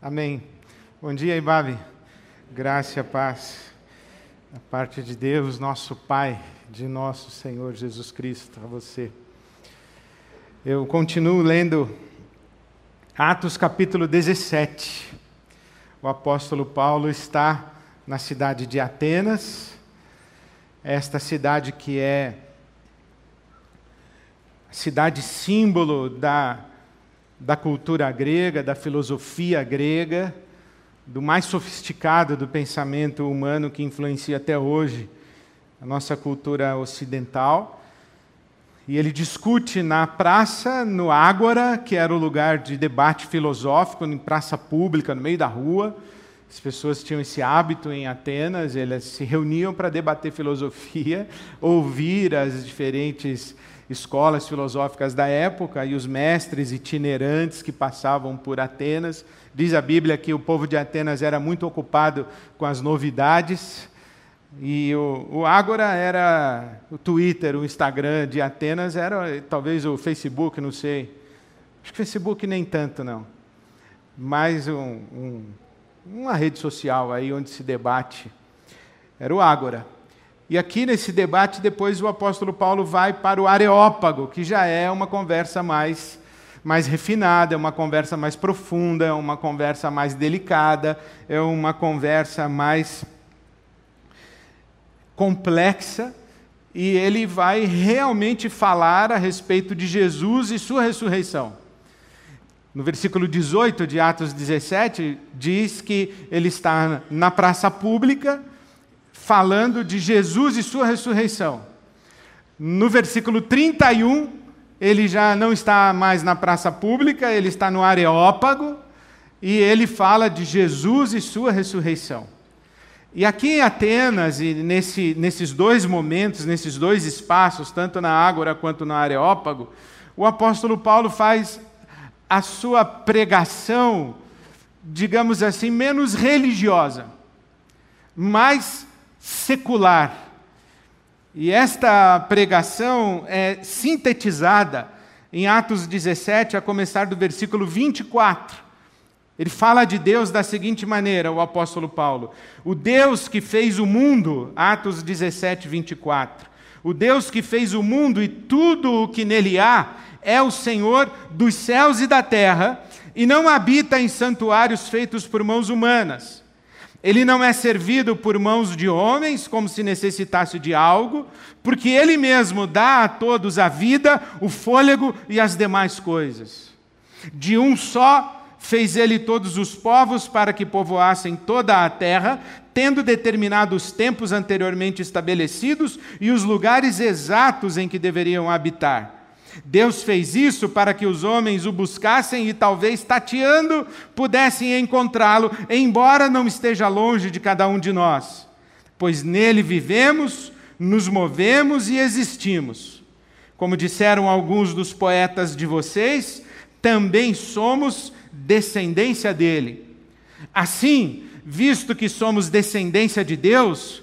Amém. Bom dia, Ibabe. Graça e paz da parte de Deus, nosso Pai, de nosso Senhor Jesus Cristo, a você. Eu continuo lendo Atos capítulo 17. O apóstolo Paulo está na cidade de Atenas, esta cidade que é cidade símbolo da da cultura grega, da filosofia grega, do mais sofisticado do pensamento humano que influencia até hoje a nossa cultura ocidental. E ele discute na praça, no Ágora, que era o lugar de debate filosófico, em praça pública, no meio da rua. As pessoas tinham esse hábito em Atenas, elas se reuniam para debater filosofia, ouvir as diferentes escolas filosóficas da época e os mestres itinerantes que passavam por Atenas. Diz a Bíblia que o povo de Atenas era muito ocupado com as novidades. E o, o Ágora era o Twitter, o Instagram de Atenas, era talvez o Facebook, não sei. Acho que Facebook nem tanto, não. Mais um, um, uma rede social aí onde se debate. Era o Ágora. E aqui nesse debate, depois o apóstolo Paulo vai para o Areópago, que já é uma conversa mais, mais refinada, é uma conversa mais profunda, é uma conversa mais delicada, é uma conversa mais complexa, e ele vai realmente falar a respeito de Jesus e sua ressurreição. No versículo 18 de Atos 17, diz que ele está na praça pública falando de Jesus e sua ressurreição. No versículo 31, ele já não está mais na praça pública, ele está no Areópago, e ele fala de Jesus e sua ressurreição. E aqui em Atenas, e nesse, nesses dois momentos, nesses dois espaços, tanto na Ágora quanto no Areópago, o apóstolo Paulo faz a sua pregação, digamos assim, menos religiosa, mais secular. E esta pregação é sintetizada em Atos 17, a começar do versículo 24. Ele fala de Deus da seguinte maneira, o apóstolo Paulo: O Deus que fez o mundo, Atos 17, 24. O Deus que fez o mundo e tudo o que nele há, é o Senhor dos céus e da terra, e não habita em santuários feitos por mãos humanas ele não é servido por mãos de homens, como se necessitasse de algo, porque ele mesmo dá a todos a vida, o fôlego e as demais coisas. De um só fez ele todos os povos para que povoassem toda a terra, tendo determinado os tempos anteriormente estabelecidos e os lugares exatos em que deveriam habitar. Deus fez isso para que os homens o buscassem e talvez tateando pudessem encontrá-lo, embora não esteja longe de cada um de nós. Pois nele vivemos, nos movemos e existimos. Como disseram alguns dos poetas de vocês, também somos descendência dele. Assim, visto que somos descendência de Deus,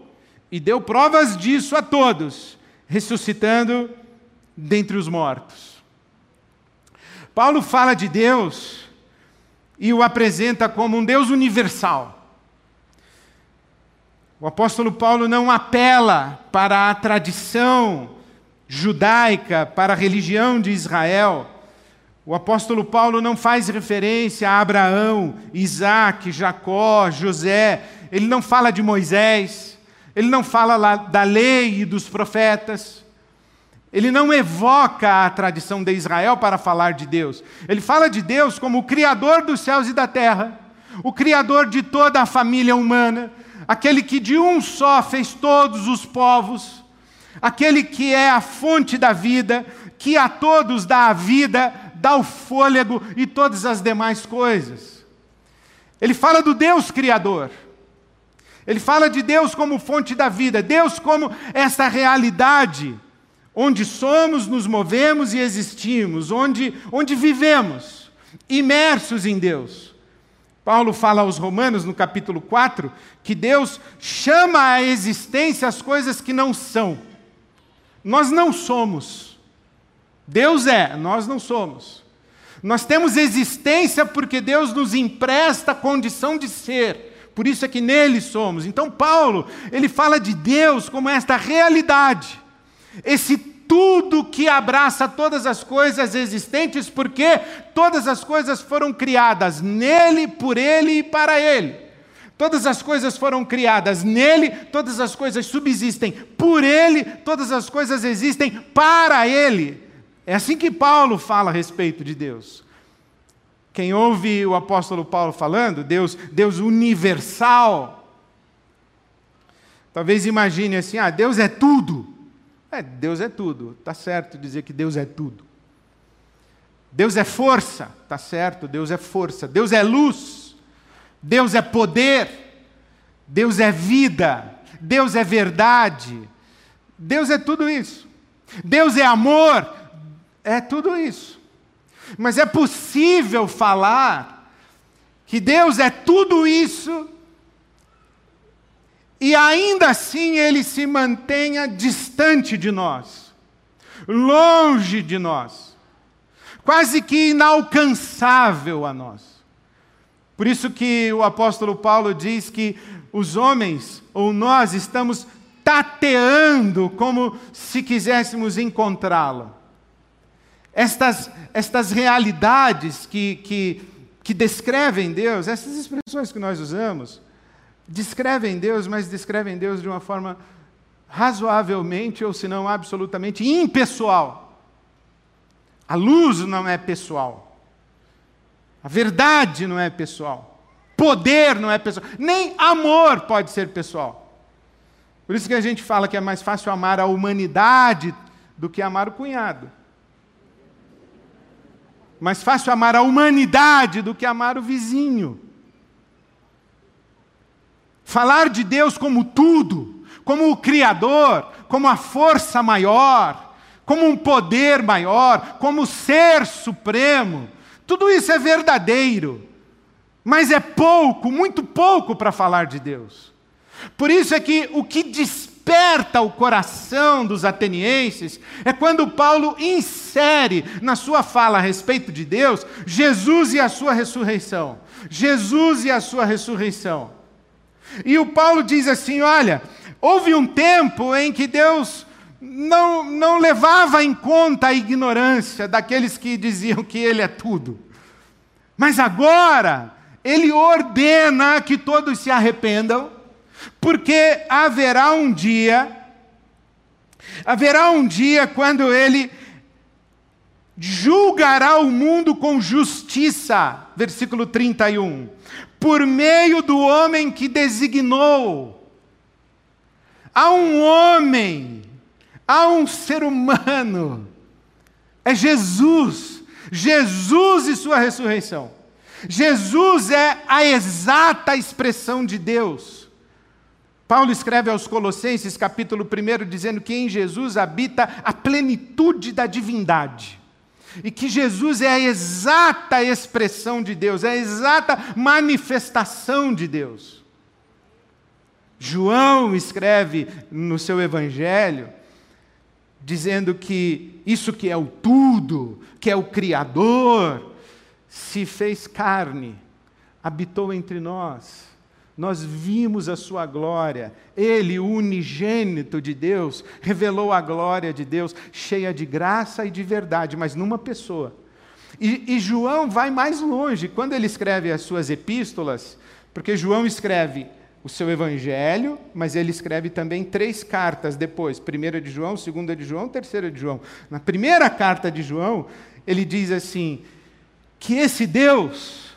e deu provas disso a todos, ressuscitando dentre os mortos. Paulo fala de Deus e o apresenta como um Deus universal. O apóstolo Paulo não apela para a tradição judaica, para a religião de Israel. O apóstolo Paulo não faz referência a Abraão, Isaac, Jacó, José. Ele não fala de Moisés. Ele não fala da lei e dos profetas. Ele não evoca a tradição de Israel para falar de Deus. Ele fala de Deus como o Criador dos céus e da terra, o Criador de toda a família humana, aquele que de um só fez todos os povos, aquele que é a fonte da vida, que a todos dá a vida, dá o fôlego e todas as demais coisas. Ele fala do Deus Criador. Ele fala de Deus como fonte da vida, Deus como essa realidade onde somos, nos movemos e existimos, onde, onde vivemos, imersos em Deus. Paulo fala aos Romanos, no capítulo 4, que Deus chama à existência as coisas que não são. Nós não somos. Deus é, nós não somos. Nós temos existência porque Deus nos empresta a condição de ser. Por isso é que nele somos. Então Paulo, ele fala de Deus como esta realidade. Esse tudo que abraça todas as coisas existentes, porque todas as coisas foram criadas nele, por ele e para ele. Todas as coisas foram criadas nele, todas as coisas subsistem por ele, todas as coisas existem para ele. É assim que Paulo fala a respeito de Deus. Quem ouve o apóstolo Paulo falando, Deus, Deus universal, talvez imagine assim: ah, Deus é tudo. É, Deus é tudo, está certo dizer que Deus é tudo. Deus é força, está certo, Deus é força. Deus é luz, Deus é poder, Deus é vida, Deus é verdade, Deus é tudo isso. Deus é amor, é tudo isso. Mas é possível falar que Deus é tudo isso e ainda assim ele se mantenha distante de nós, longe de nós, quase que inalcançável a nós. Por isso que o apóstolo Paulo diz que os homens ou nós estamos tateando como se quiséssemos encontrá-lo. Estas, estas realidades que, que, que descrevem Deus, essas expressões que nós usamos, descrevem Deus, mas descrevem Deus de uma forma razoavelmente, ou se não absolutamente impessoal. A luz não é pessoal. A verdade não é pessoal. Poder não é pessoal. Nem amor pode ser pessoal. Por isso que a gente fala que é mais fácil amar a humanidade do que amar o cunhado. Mais fácil amar a humanidade do que amar o vizinho. Falar de Deus como tudo, como o Criador, como a força maior, como um poder maior, como ser supremo, tudo isso é verdadeiro, mas é pouco, muito pouco para falar de Deus. Por isso é que o que desperta o coração dos atenienses é quando Paulo insere na sua fala a respeito de Deus Jesus e a sua ressurreição. Jesus e a sua ressurreição. E o Paulo diz assim: olha, houve um tempo em que Deus não, não levava em conta a ignorância daqueles que diziam que Ele é tudo. Mas agora, Ele ordena que todos se arrependam, porque haverá um dia, haverá um dia quando Ele julgará o mundo com justiça. Versículo 31 por meio do homem que designou. Há um homem, há um ser humano, é Jesus, Jesus e Sua ressurreição. Jesus é a exata expressão de Deus. Paulo escreve aos Colossenses, capítulo 1, dizendo que em Jesus habita a plenitude da divindade e que Jesus é a exata expressão de Deus, é a exata manifestação de Deus. João escreve no seu evangelho, dizendo que isso que é o tudo, que é o Criador, se fez carne, habitou entre nós nós vimos a sua glória. Ele, o unigênito de Deus, revelou a glória de Deus, cheia de graça e de verdade, mas numa pessoa. E, e, João vai mais longe, quando ele escreve as suas epístolas, porque João escreve o seu evangelho, mas ele escreve também três cartas depois: primeira de João, segunda de João, terceira de João. Na primeira carta de João, ele diz assim: que esse Deus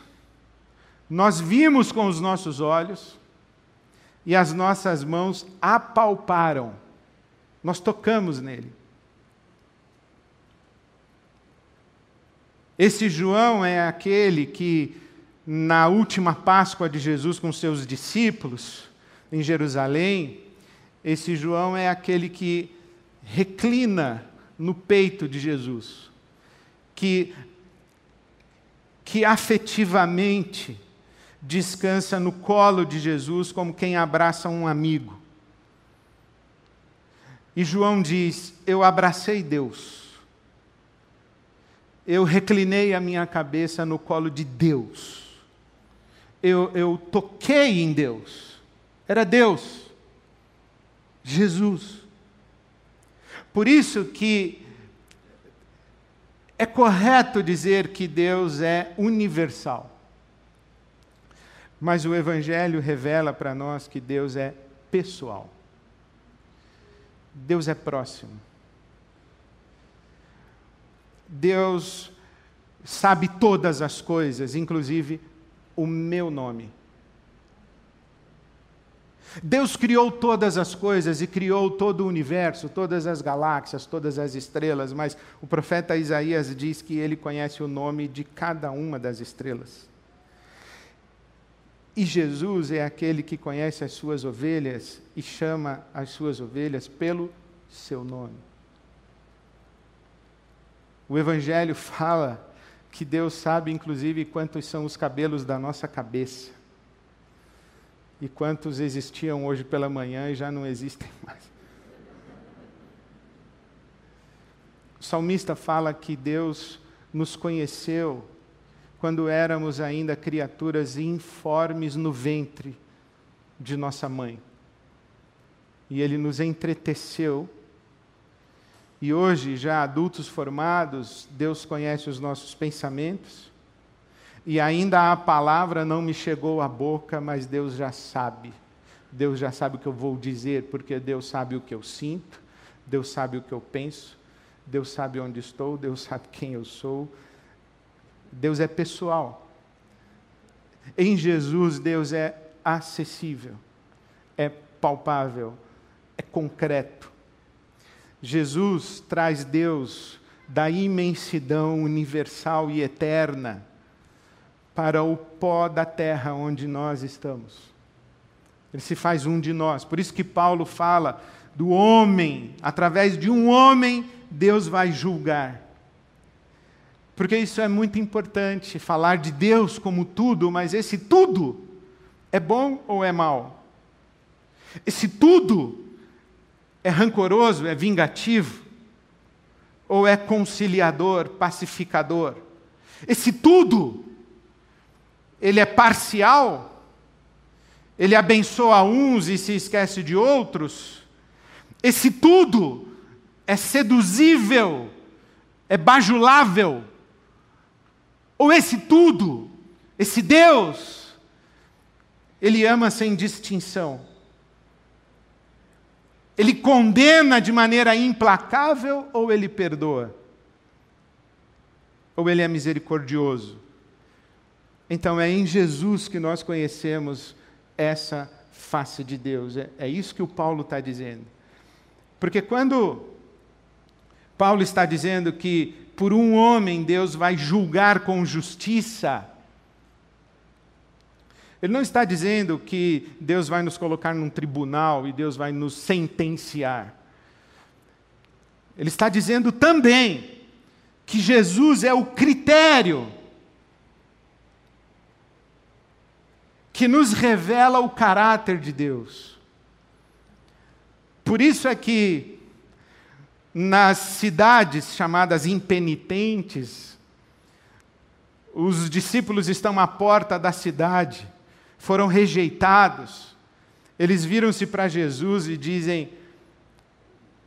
nós vimos com os nossos olhos e as nossas mãos apalparam. Nós tocamos nele. Esse João é aquele que, na última Páscoa de Jesus com seus discípulos, em Jerusalém, esse João é aquele que reclina no peito de Jesus, que, que afetivamente descansa no colo de Jesus como quem abraça um amigo. E João diz: Eu abracei Deus. Eu reclinei a minha cabeça no colo de Deus. Eu, eu toquei em Deus. Era Deus. Jesus. Por isso que é correto dizer que Deus é universal. Mas o Evangelho revela para nós que Deus é pessoal. Deus é próximo. Deus sabe todas as coisas, inclusive o meu nome. Deus criou todas as coisas e criou todo o universo, todas as galáxias, todas as estrelas, mas o profeta Isaías diz que ele conhece o nome de cada uma das estrelas. E Jesus é aquele que conhece as suas ovelhas e chama as suas ovelhas pelo seu nome. O Evangelho fala que Deus sabe, inclusive, quantos são os cabelos da nossa cabeça. E quantos existiam hoje pela manhã e já não existem mais. O salmista fala que Deus nos conheceu quando éramos ainda criaturas informes no ventre de nossa mãe. E ele nos entreteceu. E hoje, já adultos formados, Deus conhece os nossos pensamentos. E ainda a palavra não me chegou à boca, mas Deus já sabe. Deus já sabe o que eu vou dizer, porque Deus sabe o que eu sinto, Deus sabe o que eu penso, Deus sabe onde estou, Deus sabe quem eu sou, Deus é pessoal. Em Jesus, Deus é acessível, é palpável, é concreto. Jesus traz Deus da imensidão universal e eterna para o pó da terra onde nós estamos. Ele se faz um de nós. Por isso que Paulo fala do homem, através de um homem, Deus vai julgar. Porque isso é muito importante, falar de Deus como tudo, mas esse tudo é bom ou é mal? Esse tudo é rancoroso, é vingativo? Ou é conciliador, pacificador? Esse tudo, ele é parcial? Ele abençoa uns e se esquece de outros? Esse tudo é seduzível, é bajulável? Ou esse tudo, esse Deus, ele ama sem distinção. Ele condena de maneira implacável ou ele perdoa? Ou ele é misericordioso? Então é em Jesus que nós conhecemos essa face de Deus. É, é isso que o Paulo está dizendo. Porque quando Paulo está dizendo que por um homem Deus vai julgar com justiça. Ele não está dizendo que Deus vai nos colocar num tribunal e Deus vai nos sentenciar. Ele está dizendo também que Jesus é o critério que nos revela o caráter de Deus. Por isso é que nas cidades chamadas impenitentes, os discípulos estão à porta da cidade, foram rejeitados. Eles viram-se para Jesus e dizem: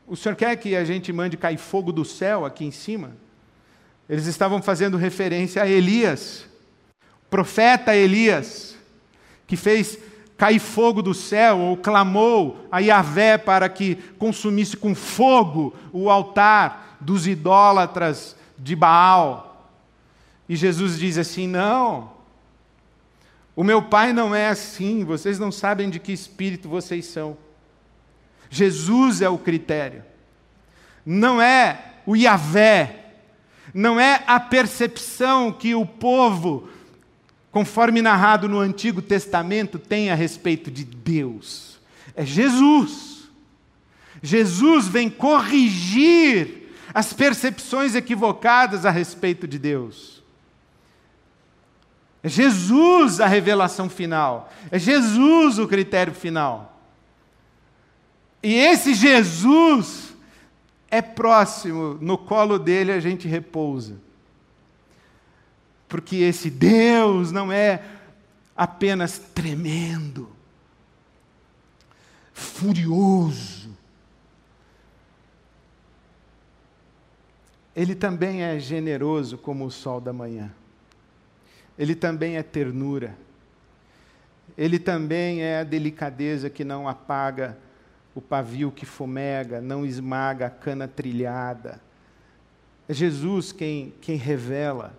O senhor quer que a gente mande cair fogo do céu aqui em cima? Eles estavam fazendo referência a Elias, profeta Elias, que fez cair fogo do céu, ou clamou a Yahvé para que consumisse com fogo o altar dos idólatras de Baal. E Jesus diz assim: Não, o meu pai não é assim, vocês não sabem de que espírito vocês são. Jesus é o critério, não é o Yahvé, não é a percepção que o povo conforme narrado no Antigo Testamento, tem a respeito de Deus. É Jesus. Jesus vem corrigir as percepções equivocadas a respeito de Deus. É Jesus a revelação final. É Jesus o critério final. E esse Jesus é próximo, no colo dele a gente repousa. Porque esse Deus não é apenas tremendo, furioso. Ele também é generoso como o sol da manhã. Ele também é ternura. Ele também é a delicadeza que não apaga o pavio que fumega, não esmaga a cana trilhada. É Jesus quem, quem revela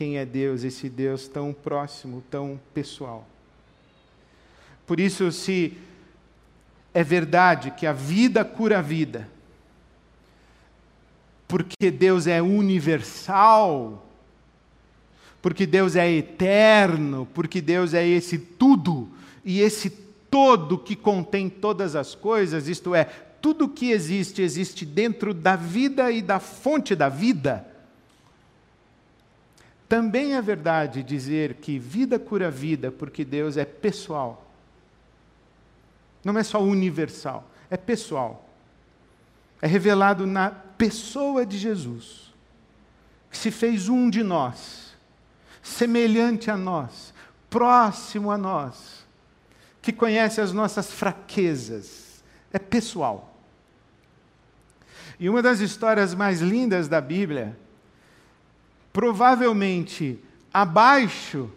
quem é Deus, esse Deus tão próximo, tão pessoal. Por isso, se é verdade que a vida cura a vida, porque Deus é universal, porque Deus é eterno, porque Deus é esse tudo e esse todo que contém todas as coisas, isto é, tudo que existe, existe dentro da vida e da fonte da vida. Também é verdade dizer que vida cura vida, porque Deus é pessoal. Não é só universal, é pessoal. É revelado na pessoa de Jesus, que se fez um de nós, semelhante a nós, próximo a nós que conhece as nossas fraquezas. É pessoal. E uma das histórias mais lindas da Bíblia, provavelmente abaixo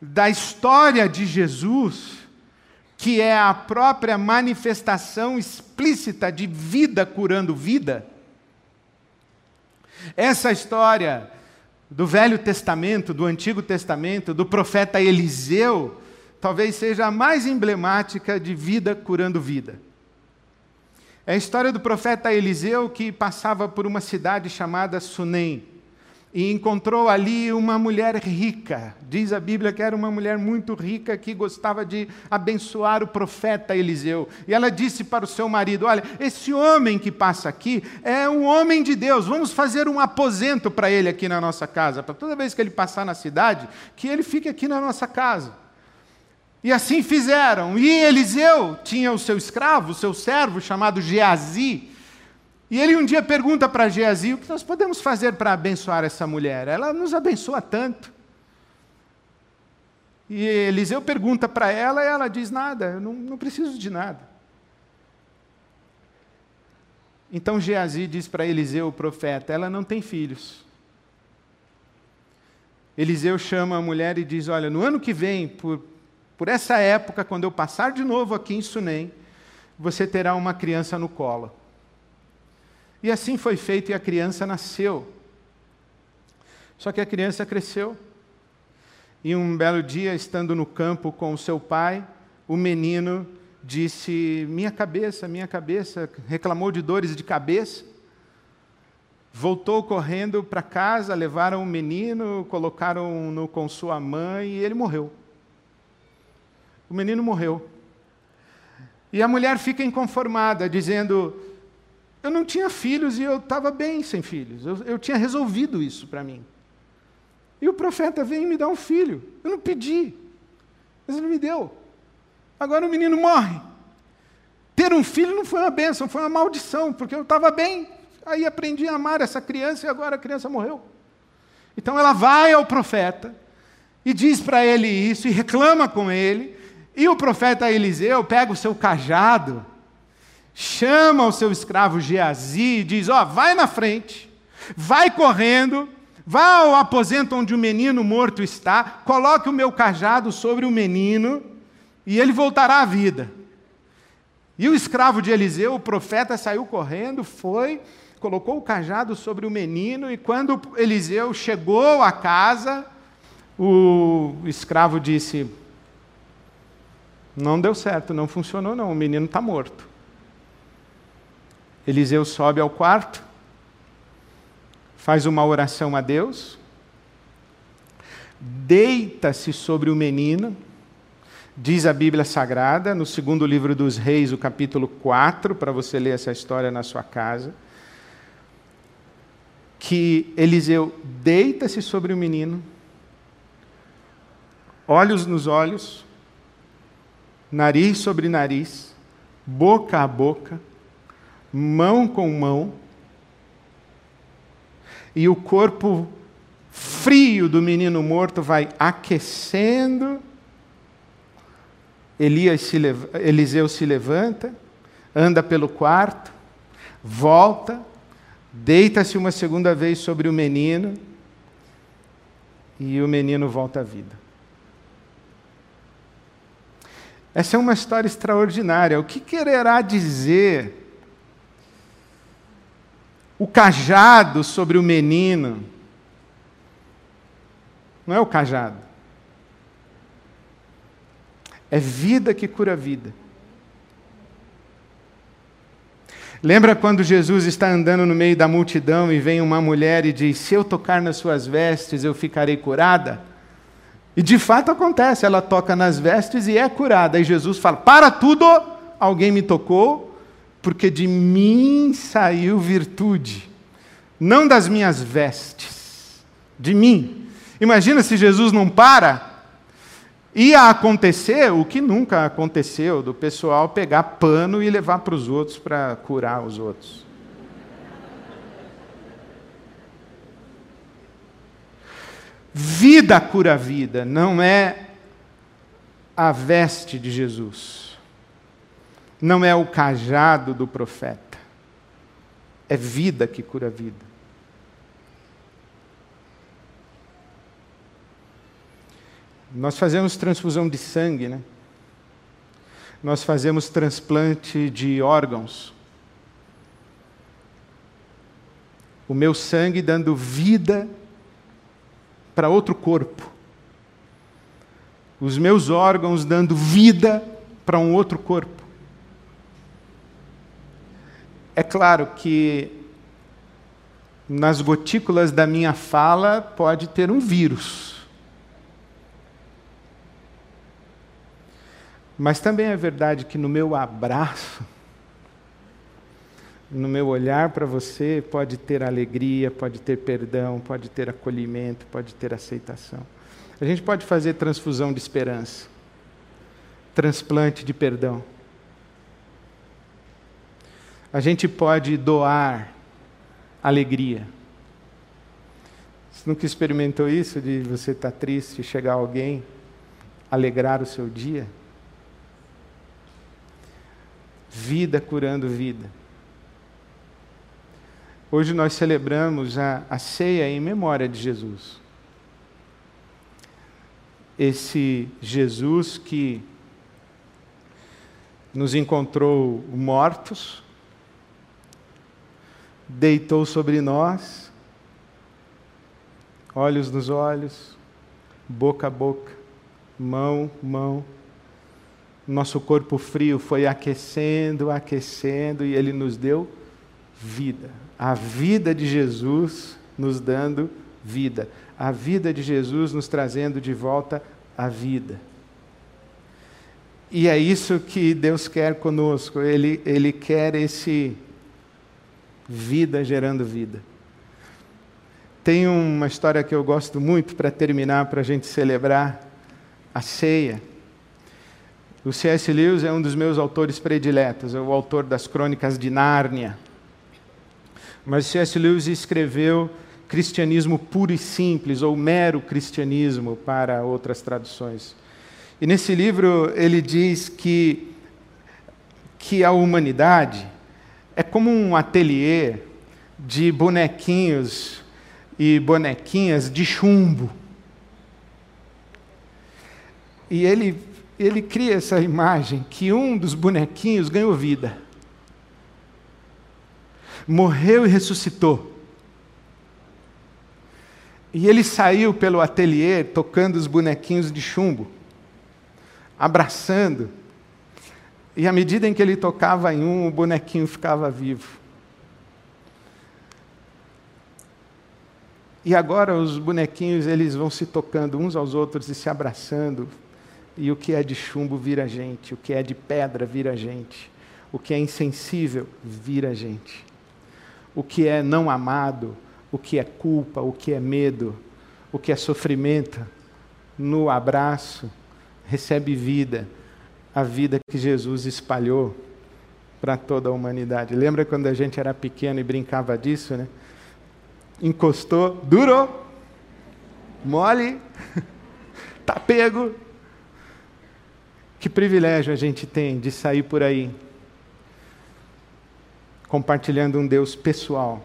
da história de Jesus, que é a própria manifestação explícita de vida curando vida. Essa história do Velho Testamento, do Antigo Testamento, do profeta Eliseu, talvez seja a mais emblemática de vida curando vida. É a história do profeta Eliseu que passava por uma cidade chamada Sunem e encontrou ali uma mulher rica. Diz a Bíblia que era uma mulher muito rica que gostava de abençoar o profeta Eliseu. E ela disse para o seu marido: Olha, esse homem que passa aqui é um homem de Deus, vamos fazer um aposento para ele aqui na nossa casa, para toda vez que ele passar na cidade, que ele fique aqui na nossa casa. E assim fizeram. E Eliseu tinha o seu escravo, o seu servo, chamado Geazi. E ele um dia pergunta para Geazi: o que nós podemos fazer para abençoar essa mulher? Ela nos abençoa tanto. E Eliseu pergunta para ela e ela diz: nada, eu não, não preciso de nada. Então Geazi diz para Eliseu, o profeta: ela não tem filhos. Eliseu chama a mulher e diz: Olha, no ano que vem, por por essa época, quando eu passar de novo aqui em Sunem, você terá uma criança no colo. E assim foi feito e a criança nasceu. Só que a criança cresceu. E um belo dia, estando no campo com o seu pai, o menino disse: Minha cabeça, minha cabeça, reclamou de dores de cabeça. Voltou correndo para casa, levaram o menino, colocaram-no com sua mãe e ele morreu o menino morreu. E a mulher fica inconformada, dizendo: Eu não tinha filhos e eu estava bem sem filhos, eu, eu tinha resolvido isso para mim. E o profeta vem e me dá um filho. Eu não pedi, mas ele me deu. Agora o menino morre. Ter um filho não foi uma bênção, foi uma maldição, porque eu estava bem. Aí aprendi a amar essa criança e agora a criança morreu. Então ela vai ao profeta e diz para ele isso e reclama com ele. E o profeta Eliseu pega o seu cajado, chama o seu escravo Geazi e diz: Ó, oh, vai na frente, vai correndo, vá ao aposento onde o menino morto está, coloque o meu cajado sobre o menino e ele voltará à vida. E o escravo de Eliseu, o profeta, saiu correndo, foi, colocou o cajado sobre o menino, e quando Eliseu chegou à casa, o escravo disse: não deu certo, não funcionou, não. O menino está morto. Eliseu sobe ao quarto, faz uma oração a Deus, deita-se sobre o menino, Diz a Bíblia Sagrada, no segundo livro dos Reis, o capítulo 4, para você ler essa história na sua casa, que Eliseu deita-se sobre o menino, olhos nos olhos, nariz sobre nariz, boca a boca, mão com mão, e o corpo frio do menino morto vai aquecendo Elias se Eliseu se levanta, anda pelo quarto, volta, deita-se uma segunda vez sobre o menino e o menino volta à vida. Essa é uma história extraordinária. O que quererá dizer o cajado sobre o menino? Não é o cajado. É vida que cura vida. Lembra quando Jesus está andando no meio da multidão e vem uma mulher e diz: Se eu tocar nas suas vestes, eu ficarei curada? E de fato acontece, ela toca nas vestes e é curada. E Jesus fala: Para tudo, alguém me tocou, porque de mim saiu virtude, não das minhas vestes, de mim. Imagina se Jesus não para Ia acontecer o que nunca aconteceu, do pessoal pegar pano e levar para os outros para curar os outros. Vida cura vida, não é a veste de Jesus, não é o cajado do profeta, é vida que cura vida. Nós fazemos transfusão de sangue, né? Nós fazemos transplante de órgãos. O meu sangue dando vida para outro corpo. Os meus órgãos dando vida para um outro corpo. É claro que nas gotículas da minha fala pode ter um vírus. Mas também é verdade que no meu abraço, no meu olhar para você, pode ter alegria, pode ter perdão, pode ter acolhimento, pode ter aceitação. A gente pode fazer transfusão de esperança, transplante de perdão. A gente pode doar alegria. Você nunca experimentou isso de você estar tá triste, chegar alguém, alegrar o seu dia? vida curando vida. Hoje nós celebramos a, a ceia em memória de Jesus. Esse Jesus que nos encontrou mortos, deitou sobre nós, olhos nos olhos, boca a boca, mão, mão, nosso corpo frio foi aquecendo, aquecendo, e ele nos deu vida. A vida de Jesus nos dando vida. A vida de Jesus nos trazendo de volta a vida. E é isso que Deus quer conosco. Ele, ele quer esse vida gerando vida. Tem uma história que eu gosto muito para terminar, para a gente celebrar a ceia. O C.S. Lewis é um dos meus autores prediletos, é o autor das Crônicas de Nárnia. Mas C.S. Lewis escreveu Cristianismo Puro e Simples, ou Mero Cristianismo, para outras traduções. E nesse livro ele diz que, que a humanidade é como um ateliê de bonequinhos e bonequinhas de chumbo. E ele ele cria essa imagem que um dos bonequinhos ganhou vida. Morreu e ressuscitou. E ele saiu pelo ateliê tocando os bonequinhos de chumbo, abraçando. E à medida em que ele tocava em um, o bonequinho ficava vivo. E agora os bonequinhos eles vão se tocando uns aos outros e se abraçando, e o que é de chumbo vira gente, o que é de pedra vira gente, o que é insensível vira gente, o que é não amado, o que é culpa, o que é medo, o que é sofrimento, no abraço recebe vida, a vida que Jesus espalhou para toda a humanidade. Lembra quando a gente era pequeno e brincava disso, né? Encostou, durou, mole, tá pego. Que privilégio a gente tem de sair por aí compartilhando um Deus pessoal,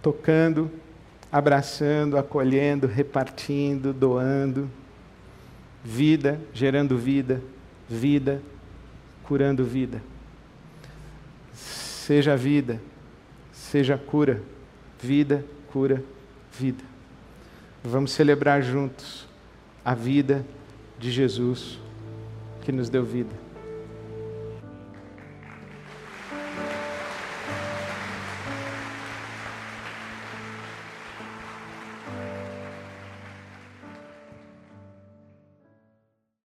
tocando, abraçando, acolhendo, repartindo, doando, vida, gerando vida, vida, curando vida. Seja vida, seja cura, vida, cura, vida. Vamos celebrar juntos a vida de Jesus que nos deu vida.